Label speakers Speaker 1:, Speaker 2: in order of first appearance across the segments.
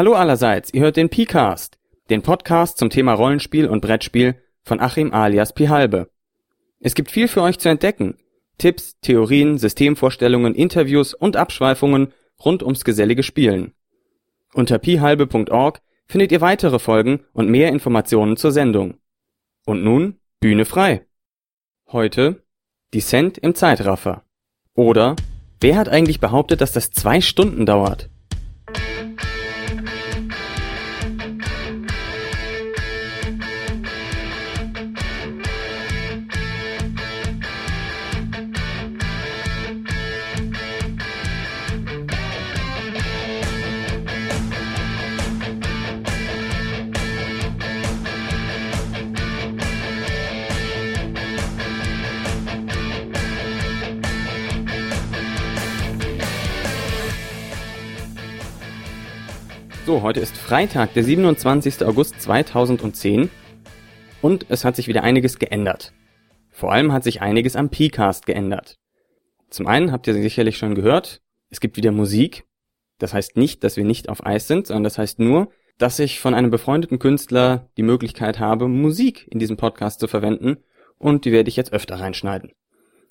Speaker 1: Hallo allerseits, ihr hört den P-Cast, den Podcast zum Thema Rollenspiel und Brettspiel von Achim alias Pihalbe. Es gibt viel für euch zu entdecken. Tipps, Theorien, Systemvorstellungen, Interviews und Abschweifungen rund ums gesellige Spielen. Unter pihalbe.org findet ihr weitere Folgen und mehr Informationen zur Sendung. Und nun Bühne frei. Heute Descent im Zeitraffer. Oder wer hat eigentlich behauptet, dass das zwei Stunden dauert? So, heute ist Freitag, der 27. August 2010 und es hat sich wieder einiges geändert. Vor allem hat sich einiges am P-Cast geändert. Zum einen habt ihr sicherlich schon gehört, es gibt wieder Musik. Das heißt nicht, dass wir nicht auf Eis sind, sondern das heißt nur, dass ich von einem befreundeten Künstler die Möglichkeit habe, Musik in diesem Podcast zu verwenden und die werde ich jetzt öfter reinschneiden.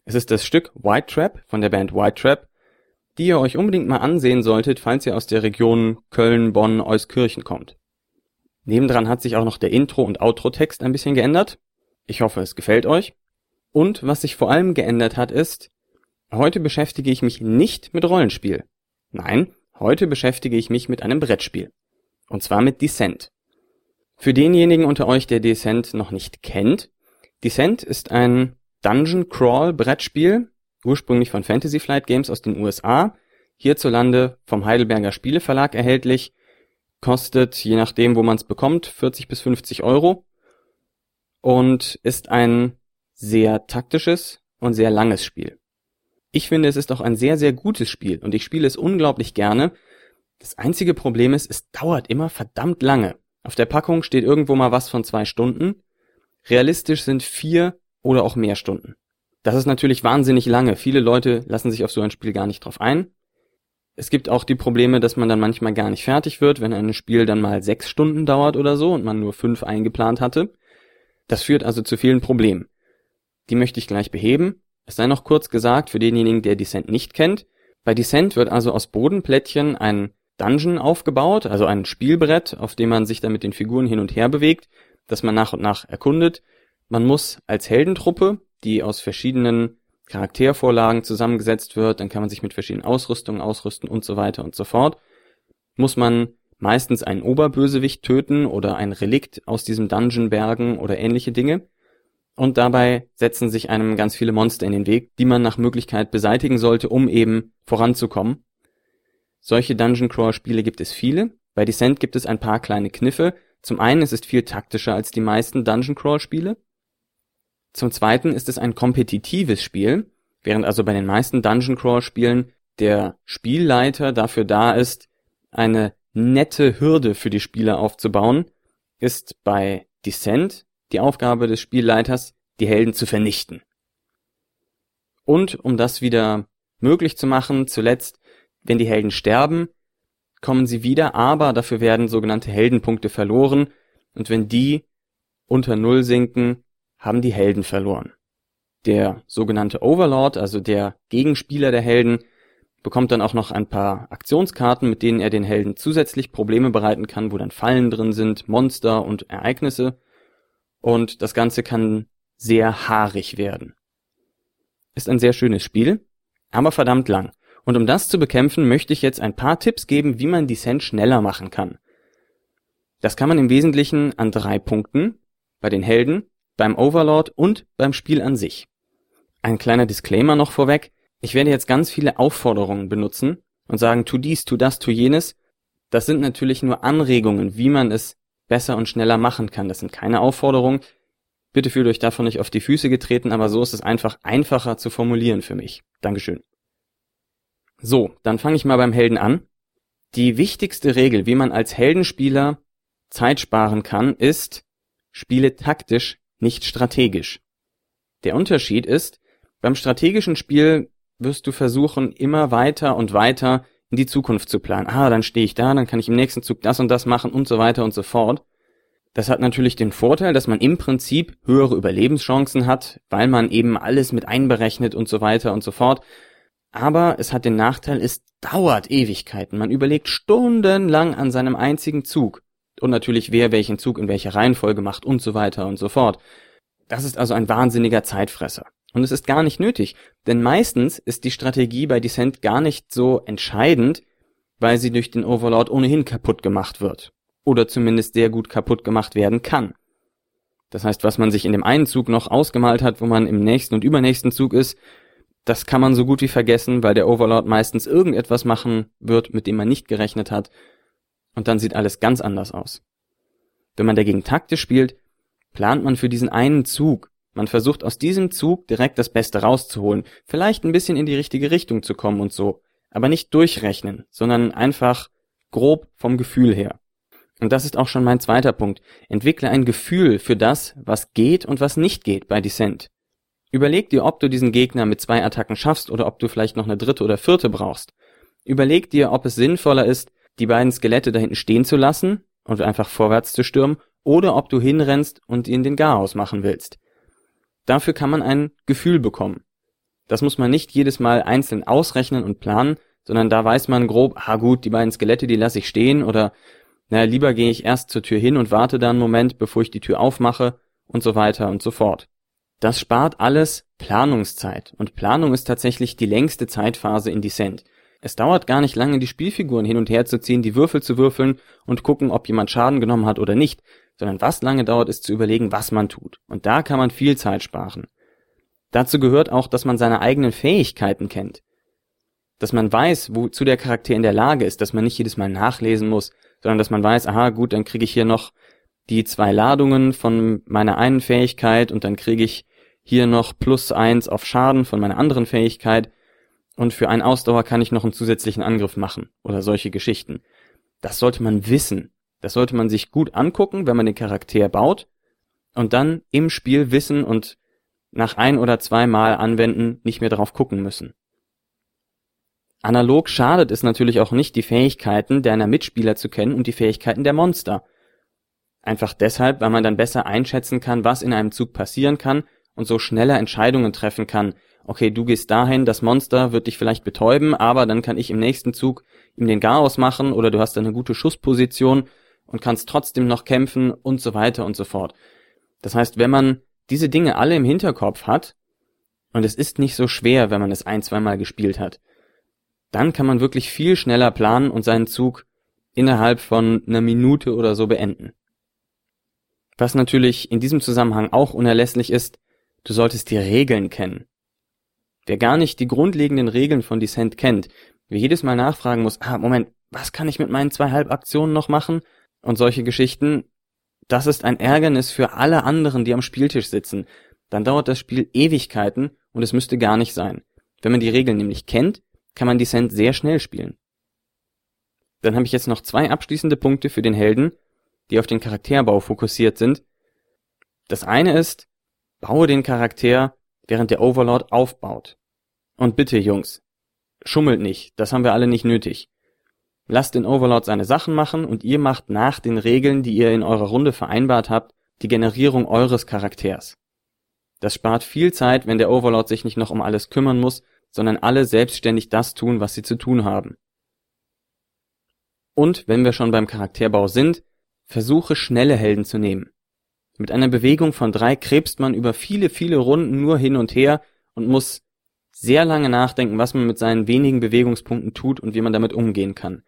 Speaker 1: Es ist das Stück White Trap von der Band White Trap die ihr euch unbedingt mal ansehen solltet, falls ihr aus der Region Köln, Bonn, Euskirchen kommt. Nebendran hat sich auch noch der Intro- und Outro-Text ein bisschen geändert. Ich hoffe, es gefällt euch. Und was sich vor allem geändert hat, ist, heute beschäftige ich mich nicht mit Rollenspiel. Nein, heute beschäftige ich mich mit einem Brettspiel. Und zwar mit Descent. Für denjenigen unter euch, der Descent noch nicht kennt, Descent ist ein Dungeon Crawl Brettspiel, ursprünglich von Fantasy Flight Games aus den USA, hierzulande vom Heidelberger Spieleverlag erhältlich, kostet, je nachdem, wo man es bekommt, 40 bis 50 Euro und ist ein sehr taktisches und sehr langes Spiel. Ich finde, es ist auch ein sehr, sehr gutes Spiel und ich spiele es unglaublich gerne. Das einzige Problem ist, es dauert immer verdammt lange. Auf der Packung steht irgendwo mal was von zwei Stunden. Realistisch sind vier oder auch mehr Stunden. Das ist natürlich wahnsinnig lange. Viele Leute lassen sich auf so ein Spiel gar nicht drauf ein. Es gibt auch die Probleme, dass man dann manchmal gar nicht fertig wird, wenn ein Spiel dann mal sechs Stunden dauert oder so und man nur fünf eingeplant hatte. Das führt also zu vielen Problemen. Die möchte ich gleich beheben. Es sei noch kurz gesagt für denjenigen, der Descent nicht kennt. Bei Descent wird also aus Bodenplättchen ein Dungeon aufgebaut, also ein Spielbrett, auf dem man sich dann mit den Figuren hin und her bewegt, das man nach und nach erkundet. Man muss als Heldentruppe die aus verschiedenen Charaktervorlagen zusammengesetzt wird, dann kann man sich mit verschiedenen Ausrüstungen ausrüsten und so weiter und so fort. Muss man meistens einen Oberbösewicht töten oder ein Relikt aus diesem Dungeon bergen oder ähnliche Dinge. Und dabei setzen sich einem ganz viele Monster in den Weg, die man nach Möglichkeit beseitigen sollte, um eben voranzukommen. Solche Dungeon Crawl Spiele gibt es viele. Bei Descent gibt es ein paar kleine Kniffe. Zum einen ist es viel taktischer als die meisten Dungeon Crawl Spiele. Zum Zweiten ist es ein kompetitives Spiel, während also bei den meisten Dungeon Crawl Spielen der Spielleiter dafür da ist, eine nette Hürde für die Spieler aufzubauen, ist bei Descent die Aufgabe des Spielleiters, die Helden zu vernichten. Und um das wieder möglich zu machen, zuletzt, wenn die Helden sterben, kommen sie wieder, aber dafür werden sogenannte Heldenpunkte verloren, und wenn die unter Null sinken, haben die Helden verloren. Der sogenannte Overlord, also der Gegenspieler der Helden, bekommt dann auch noch ein paar Aktionskarten, mit denen er den Helden zusätzlich Probleme bereiten kann, wo dann Fallen drin sind, Monster und Ereignisse. Und das Ganze kann sehr haarig werden. Ist ein sehr schönes Spiel, aber verdammt lang. Und um das zu bekämpfen, möchte ich jetzt ein paar Tipps geben, wie man Descent schneller machen kann. Das kann man im Wesentlichen an drei Punkten. Bei den Helden, beim Overlord und beim Spiel an sich. Ein kleiner Disclaimer noch vorweg. Ich werde jetzt ganz viele Aufforderungen benutzen und sagen, tu dies, tu das, tu jenes. Das sind natürlich nur Anregungen, wie man es besser und schneller machen kann. Das sind keine Aufforderungen. Bitte fühlt euch davon nicht auf die Füße getreten, aber so ist es einfach einfacher zu formulieren für mich. Dankeschön. So, dann fange ich mal beim Helden an. Die wichtigste Regel, wie man als Heldenspieler Zeit sparen kann, ist, spiele taktisch nicht strategisch. Der Unterschied ist, beim strategischen Spiel wirst du versuchen, immer weiter und weiter in die Zukunft zu planen. Ah, dann stehe ich da, dann kann ich im nächsten Zug das und das machen und so weiter und so fort. Das hat natürlich den Vorteil, dass man im Prinzip höhere Überlebenschancen hat, weil man eben alles mit einberechnet und so weiter und so fort. Aber es hat den Nachteil, es dauert Ewigkeiten. Man überlegt stundenlang an seinem einzigen Zug. Und natürlich, wer welchen Zug in welcher Reihenfolge macht und so weiter und so fort. Das ist also ein wahnsinniger Zeitfresser. Und es ist gar nicht nötig, denn meistens ist die Strategie bei Descent gar nicht so entscheidend, weil sie durch den Overlord ohnehin kaputt gemacht wird. Oder zumindest sehr gut kaputt gemacht werden kann. Das heißt, was man sich in dem einen Zug noch ausgemalt hat, wo man im nächsten und übernächsten Zug ist, das kann man so gut wie vergessen, weil der Overlord meistens irgendetwas machen wird, mit dem man nicht gerechnet hat. Und dann sieht alles ganz anders aus. Wenn man dagegen taktisch spielt, plant man für diesen einen Zug man versucht aus diesem Zug direkt das Beste rauszuholen, vielleicht ein bisschen in die richtige Richtung zu kommen und so, aber nicht durchrechnen, sondern einfach grob vom Gefühl her. Und das ist auch schon mein zweiter Punkt. Entwickle ein Gefühl für das, was geht und was nicht geht bei Descent. Überleg dir, ob du diesen Gegner mit zwei Attacken schaffst oder ob du vielleicht noch eine dritte oder vierte brauchst. Überleg dir, ob es sinnvoller ist, die beiden Skelette da hinten stehen zu lassen und einfach vorwärts zu stürmen, oder ob du hinrennst und ihnen den Garaus machen willst. Dafür kann man ein Gefühl bekommen. Das muss man nicht jedes Mal einzeln ausrechnen und planen, sondern da weiß man grob, ah gut, die beiden Skelette, die lasse ich stehen oder na, lieber gehe ich erst zur Tür hin und warte da einen Moment, bevor ich die Tür aufmache und so weiter und so fort. Das spart alles Planungszeit und Planung ist tatsächlich die längste Zeitphase in Descent. Es dauert gar nicht lange, die Spielfiguren hin und her zu ziehen, die Würfel zu würfeln und gucken, ob jemand Schaden genommen hat oder nicht, sondern was lange dauert, ist zu überlegen, was man tut. Und da kann man viel Zeit sparen. Dazu gehört auch, dass man seine eigenen Fähigkeiten kennt. Dass man weiß, wozu der Charakter in der Lage ist, dass man nicht jedes Mal nachlesen muss, sondern dass man weiß, aha, gut, dann kriege ich hier noch die zwei Ladungen von meiner einen Fähigkeit und dann kriege ich hier noch plus eins auf Schaden von meiner anderen Fähigkeit und für einen Ausdauer kann ich noch einen zusätzlichen Angriff machen oder solche Geschichten. Das sollte man wissen. Das sollte man sich gut angucken, wenn man den Charakter baut und dann im Spiel wissen und nach ein oder zwei Mal anwenden nicht mehr drauf gucken müssen. Analog schadet es natürlich auch nicht, die Fähigkeiten deiner Mitspieler zu kennen und die Fähigkeiten der Monster. Einfach deshalb, weil man dann besser einschätzen kann, was in einem Zug passieren kann und so schneller Entscheidungen treffen kann. Okay, du gehst dahin, das Monster wird dich vielleicht betäuben, aber dann kann ich im nächsten Zug ihm den Garaus machen oder du hast eine gute Schussposition und kannst trotzdem noch kämpfen und so weiter und so fort. Das heißt, wenn man diese Dinge alle im Hinterkopf hat, und es ist nicht so schwer, wenn man es ein, zweimal gespielt hat, dann kann man wirklich viel schneller planen und seinen Zug innerhalb von einer Minute oder so beenden. Was natürlich in diesem Zusammenhang auch unerlässlich ist, du solltest die Regeln kennen. Wer gar nicht die grundlegenden Regeln von Descent kennt, wer jedes Mal nachfragen muss, ah, Moment, was kann ich mit meinen zwei Halbaktionen noch machen? und solche Geschichten, das ist ein Ärgernis für alle anderen, die am Spieltisch sitzen. Dann dauert das Spiel Ewigkeiten und es müsste gar nicht sein. Wenn man die Regeln nämlich kennt, kann man Descent sehr schnell spielen. Dann habe ich jetzt noch zwei abschließende Punkte für den Helden, die auf den Charakterbau fokussiert sind. Das eine ist, baue den Charakter, während der Overlord aufbaut. Und bitte, Jungs, schummelt nicht, das haben wir alle nicht nötig. Lasst den Overlord seine Sachen machen und ihr macht nach den Regeln, die ihr in eurer Runde vereinbart habt, die Generierung eures Charakters. Das spart viel Zeit, wenn der Overlord sich nicht noch um alles kümmern muss, sondern alle selbstständig das tun, was sie zu tun haben. Und wenn wir schon beim Charakterbau sind, versuche schnelle Helden zu nehmen. Mit einer Bewegung von drei krebst man über viele, viele Runden nur hin und her und muss sehr lange nachdenken, was man mit seinen wenigen Bewegungspunkten tut und wie man damit umgehen kann.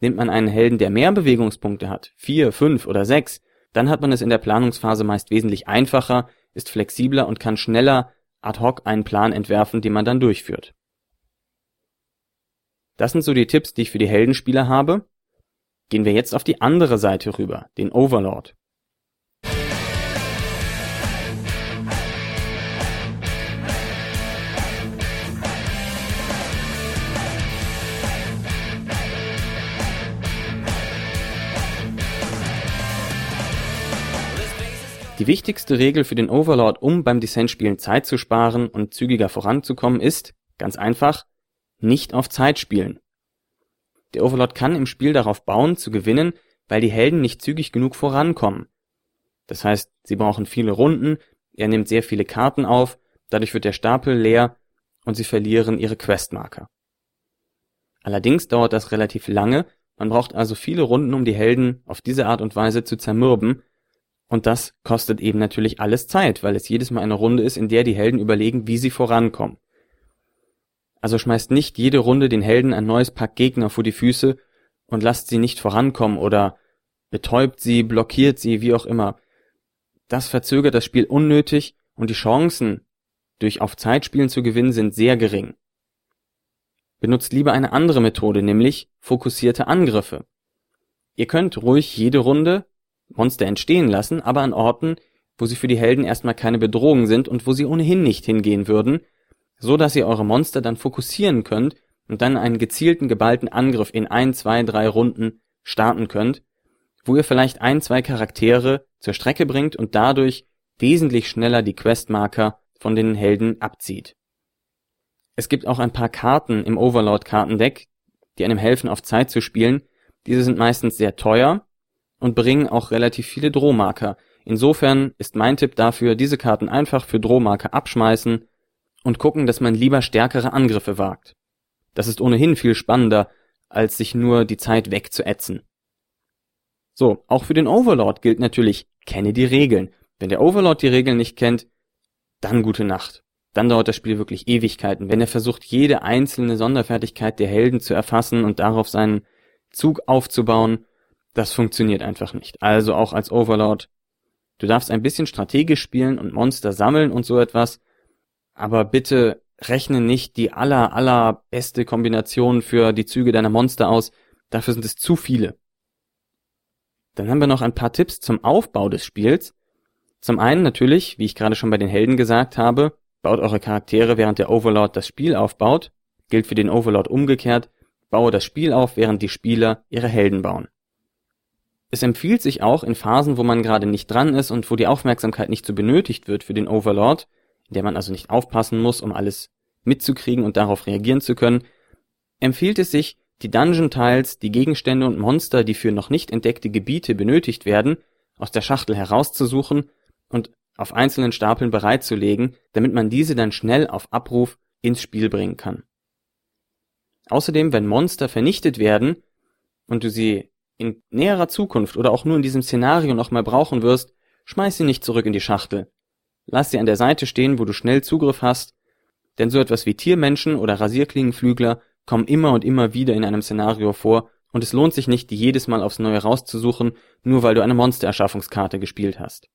Speaker 1: Nimmt man einen Helden, der mehr Bewegungspunkte hat, vier, fünf oder sechs, dann hat man es in der Planungsphase meist wesentlich einfacher, ist flexibler und kann schneller ad hoc einen Plan entwerfen, den man dann durchführt. Das sind so die Tipps, die ich für die Heldenspieler habe. Gehen wir jetzt auf die andere Seite rüber, den Overlord. Die wichtigste Regel für den Overlord, um beim Descent-Spielen Zeit zu sparen und zügiger voranzukommen, ist, ganz einfach, nicht auf Zeit spielen. Der Overlord kann im Spiel darauf bauen, zu gewinnen, weil die Helden nicht zügig genug vorankommen. Das heißt, sie brauchen viele Runden, er nimmt sehr viele Karten auf, dadurch wird der Stapel leer und sie verlieren ihre Questmarker. Allerdings dauert das relativ lange, man braucht also viele Runden, um die Helden auf diese Art und Weise zu zermürben, und das kostet eben natürlich alles Zeit, weil es jedes Mal eine Runde ist, in der die Helden überlegen, wie sie vorankommen. Also schmeißt nicht jede Runde den Helden ein neues Pack Gegner vor die Füße und lasst sie nicht vorankommen oder betäubt sie, blockiert sie, wie auch immer. Das verzögert das Spiel unnötig und die Chancen, durch auf Zeitspielen zu gewinnen, sind sehr gering. Benutzt lieber eine andere Methode, nämlich fokussierte Angriffe. Ihr könnt ruhig jede Runde Monster entstehen lassen, aber an Orten, wo sie für die Helden erstmal keine Bedrohung sind und wo sie ohnehin nicht hingehen würden, so dass ihr eure Monster dann fokussieren könnt und dann einen gezielten geballten Angriff in ein, zwei, drei Runden starten könnt, wo ihr vielleicht ein, zwei Charaktere zur Strecke bringt und dadurch wesentlich schneller die Questmarker von den Helden abzieht. Es gibt auch ein paar Karten im Overlord-Kartendeck, die einem helfen, auf Zeit zu spielen. Diese sind meistens sehr teuer und bringen auch relativ viele Drohmarker. Insofern ist mein Tipp dafür, diese Karten einfach für Drohmarker abschmeißen und gucken, dass man lieber stärkere Angriffe wagt. Das ist ohnehin viel spannender, als sich nur die Zeit wegzuätzen. So, auch für den Overlord gilt natürlich, kenne die Regeln. Wenn der Overlord die Regeln nicht kennt, dann gute Nacht. Dann dauert das Spiel wirklich Ewigkeiten. Wenn er versucht, jede einzelne Sonderfertigkeit der Helden zu erfassen und darauf seinen Zug aufzubauen, das funktioniert einfach nicht. Also auch als Overlord. Du darfst ein bisschen strategisch spielen und Monster sammeln und so etwas, aber bitte rechne nicht die aller, aller beste Kombination für die Züge deiner Monster aus. Dafür sind es zu viele. Dann haben wir noch ein paar Tipps zum Aufbau des Spiels. Zum einen natürlich, wie ich gerade schon bei den Helden gesagt habe, baut eure Charaktere, während der Overlord das Spiel aufbaut. Gilt für den Overlord umgekehrt, baue das Spiel auf, während die Spieler ihre Helden bauen. Es empfiehlt sich auch in Phasen, wo man gerade nicht dran ist und wo die Aufmerksamkeit nicht so benötigt wird für den Overlord, in der man also nicht aufpassen muss, um alles mitzukriegen und darauf reagieren zu können, empfiehlt es sich, die Dungeon-Tiles, die Gegenstände und Monster, die für noch nicht entdeckte Gebiete benötigt werden, aus der Schachtel herauszusuchen und auf einzelnen Stapeln bereitzulegen, damit man diese dann schnell auf Abruf ins Spiel bringen kann. Außerdem, wenn Monster vernichtet werden und du sie in näherer Zukunft oder auch nur in diesem Szenario nochmal brauchen wirst, schmeiß sie nicht zurück in die Schachtel. Lass sie an der Seite stehen, wo du schnell Zugriff hast, denn so etwas wie Tiermenschen oder Rasierklingenflügler kommen immer und immer wieder in einem Szenario vor und es lohnt sich nicht, die jedes Mal aufs Neue rauszusuchen, nur weil du eine Monstererschaffungskarte gespielt hast.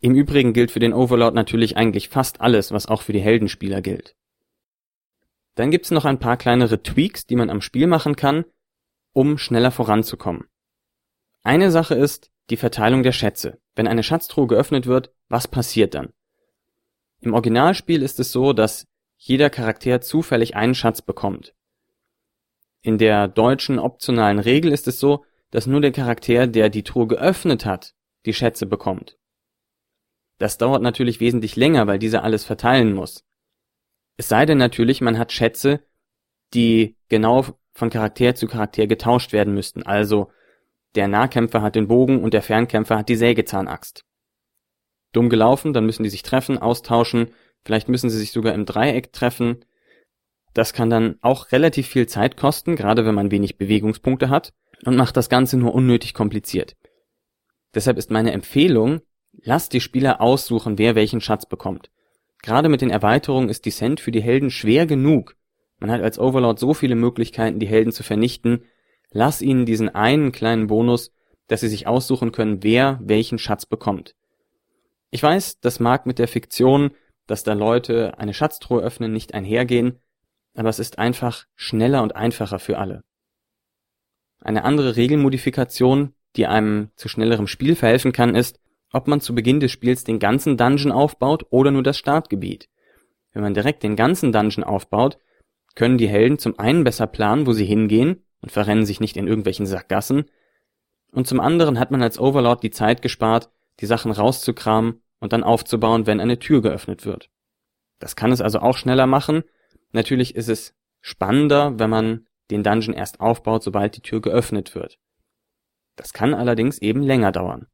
Speaker 1: Im Übrigen gilt für den Overlord natürlich eigentlich fast alles, was auch für die Heldenspieler gilt. Dann gibt's noch ein paar kleinere Tweaks, die man am Spiel machen kann, um schneller voranzukommen. Eine Sache ist die Verteilung der Schätze. Wenn eine Schatztruhe geöffnet wird, was passiert dann? Im Originalspiel ist es so, dass jeder Charakter zufällig einen Schatz bekommt. In der deutschen optionalen Regel ist es so, dass nur der Charakter, der die Truhe geöffnet hat, die Schätze bekommt. Das dauert natürlich wesentlich länger, weil dieser alles verteilen muss. Es sei denn natürlich, man hat Schätze, die genau von Charakter zu Charakter getauscht werden müssten. Also der Nahkämpfer hat den Bogen und der Fernkämpfer hat die Sägezahnaxt. Dumm gelaufen, dann müssen die sich treffen, austauschen, Vielleicht müssen sie sich sogar im Dreieck treffen. Das kann dann auch relativ viel Zeit kosten, gerade wenn man wenig Bewegungspunkte hat und macht das Ganze nur unnötig kompliziert. Deshalb ist meine Empfehlung, lasst die Spieler aussuchen, wer welchen Schatz bekommt. Gerade mit den Erweiterungen ist Descent für die Helden schwer genug. Man hat als Overlord so viele Möglichkeiten, die Helden zu vernichten. Lass ihnen diesen einen kleinen Bonus, dass sie sich aussuchen können, wer welchen Schatz bekommt. Ich weiß, das mag mit der Fiktion dass da Leute eine Schatztruhe öffnen, nicht einhergehen, aber es ist einfach schneller und einfacher für alle. Eine andere Regelmodifikation, die einem zu schnellerem Spiel verhelfen kann, ist, ob man zu Beginn des Spiels den ganzen Dungeon aufbaut oder nur das Startgebiet. Wenn man direkt den ganzen Dungeon aufbaut, können die Helden zum einen besser planen, wo sie hingehen und verrennen sich nicht in irgendwelchen Sackgassen, und zum anderen hat man als Overlord die Zeit gespart, die Sachen rauszukramen und dann aufzubauen, wenn eine Tür geöffnet wird. Das kann es also auch schneller machen. Natürlich ist es spannender, wenn man den Dungeon erst aufbaut, sobald die Tür geöffnet wird. Das kann allerdings eben länger dauern.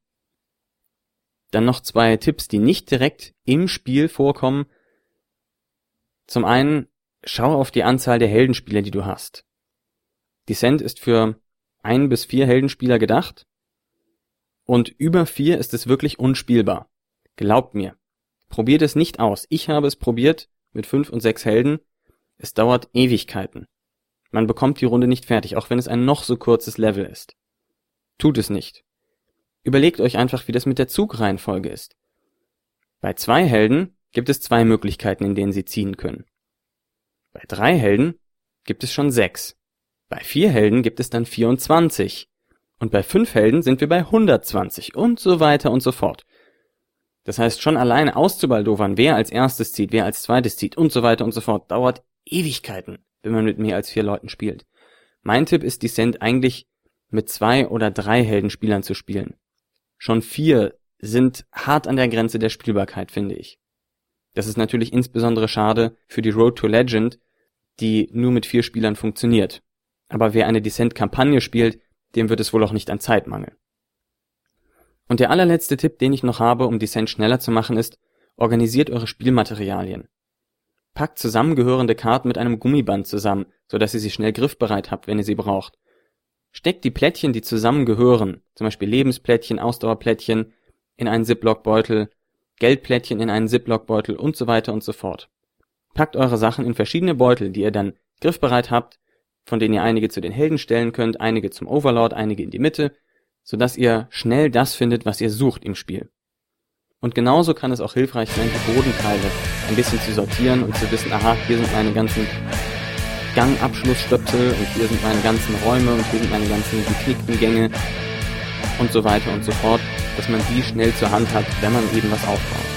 Speaker 1: Dann noch zwei Tipps, die nicht direkt im Spiel vorkommen. Zum einen, schau auf die Anzahl der Heldenspieler, die du hast. Descent ist für ein bis vier Heldenspieler gedacht und über vier ist es wirklich unspielbar. Glaubt mir. Probiert es nicht aus. Ich habe es probiert mit fünf und sechs Helden. Es dauert Ewigkeiten. Man bekommt die Runde nicht fertig, auch wenn es ein noch so kurzes Level ist. Tut es nicht. Überlegt euch einfach, wie das mit der Zugreihenfolge ist. Bei zwei Helden gibt es zwei Möglichkeiten, in denen sie ziehen können. Bei drei Helden gibt es schon sechs. Bei vier Helden gibt es dann 24. Und bei fünf Helden sind wir bei 120 und so weiter und so fort. Das heißt, schon alleine auszubaldowern, wer als erstes zieht, wer als zweites zieht und so weiter und so fort, dauert Ewigkeiten, wenn man mit mehr als vier Leuten spielt. Mein Tipp ist, Descent eigentlich mit zwei oder drei Heldenspielern zu spielen. Schon vier sind hart an der Grenze der Spielbarkeit, finde ich. Das ist natürlich insbesondere schade für die Road to Legend, die nur mit vier Spielern funktioniert. Aber wer eine Descent-Kampagne spielt, dem wird es wohl auch nicht an Zeit mangeln. Und der allerletzte Tipp, den ich noch habe, um Descent schneller zu machen, ist, organisiert eure Spielmaterialien. Packt zusammengehörende Karten mit einem Gummiband zusammen, so dass ihr sie schnell griffbereit habt, wenn ihr sie braucht. Steckt die Plättchen, die zusammengehören, zum Beispiel Lebensplättchen, Ausdauerplättchen, in einen Ziploc-Beutel, Geldplättchen in einen Ziploc-Beutel und so weiter und so fort. Packt eure Sachen in verschiedene Beutel, die ihr dann griffbereit habt, von denen ihr einige zu den Helden stellen könnt, einige zum Overlord, einige in die Mitte, sodass ihr schnell das findet, was ihr sucht im Spiel. Und genauso kann es auch hilfreich sein, die Bodenteile ein bisschen zu sortieren und zu wissen, aha, hier sind meine ganzen Gangabschlussstöpsel und hier sind meine ganzen Räume und hier sind meine ganzen geknickten Gänge und so weiter und so fort, dass man die schnell zur Hand hat, wenn man eben was aufbaut.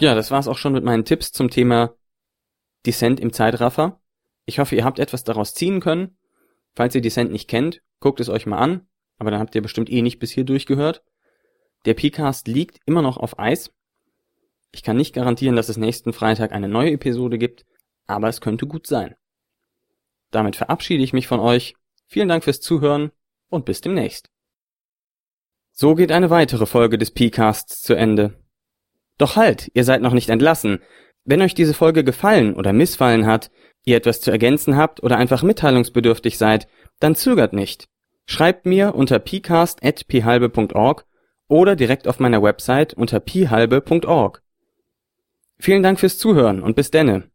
Speaker 1: Ja, das war's auch schon mit meinen Tipps zum Thema Descent im Zeitraffer. Ich hoffe, ihr habt etwas daraus ziehen können. Falls ihr Descent nicht kennt, guckt es euch mal an, aber dann habt ihr bestimmt eh nicht bis hier durchgehört. Der PCast liegt immer noch auf Eis. Ich kann nicht garantieren, dass es nächsten Freitag eine neue Episode gibt, aber es könnte gut sein. Damit verabschiede ich mich von euch. Vielen Dank fürs Zuhören und bis demnächst. So geht eine weitere Folge des PCasts zu Ende. Doch halt, ihr seid noch nicht entlassen. Wenn euch diese Folge gefallen oder missfallen hat, ihr etwas zu ergänzen habt oder einfach mitteilungsbedürftig seid, dann zögert nicht. Schreibt mir unter pcast.phalbe.org oder direkt auf meiner Website unter phalbe.org. Vielen Dank fürs Zuhören und bis denne.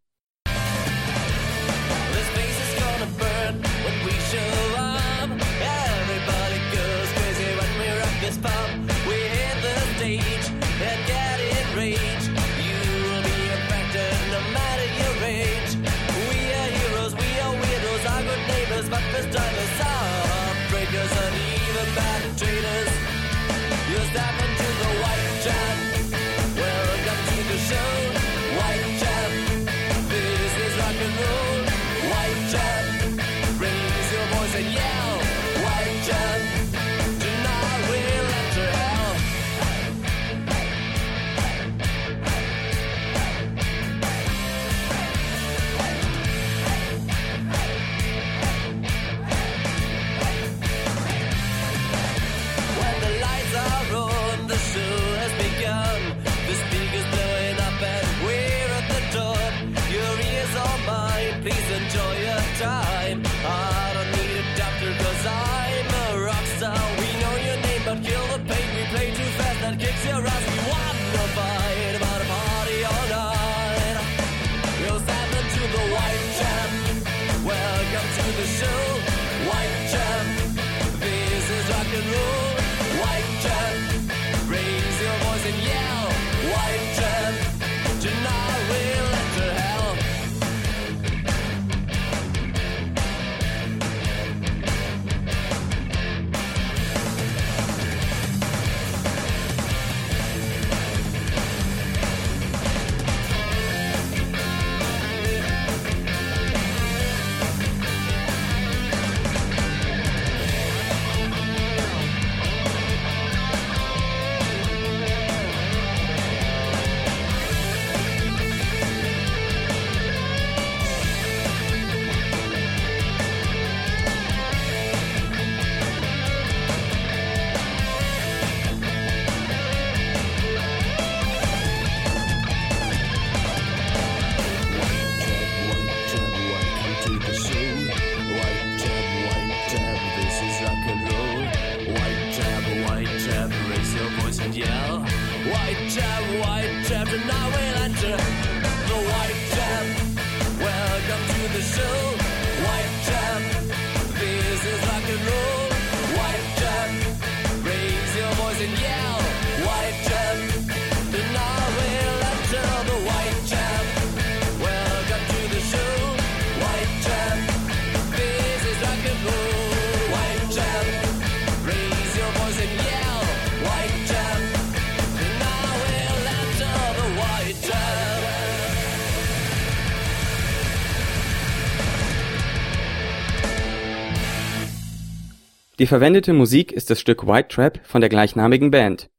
Speaker 1: Die verwendete Musik ist das Stück White Trap von der gleichnamigen Band.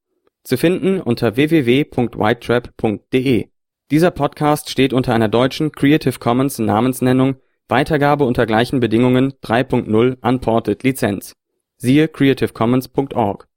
Speaker 1: Zu finden unter www.whitetrap.de. Dieser Podcast steht unter einer deutschen Creative Commons Namensnennung Weitergabe unter gleichen Bedingungen 3.0 Unported Lizenz. Siehe creativecommons.org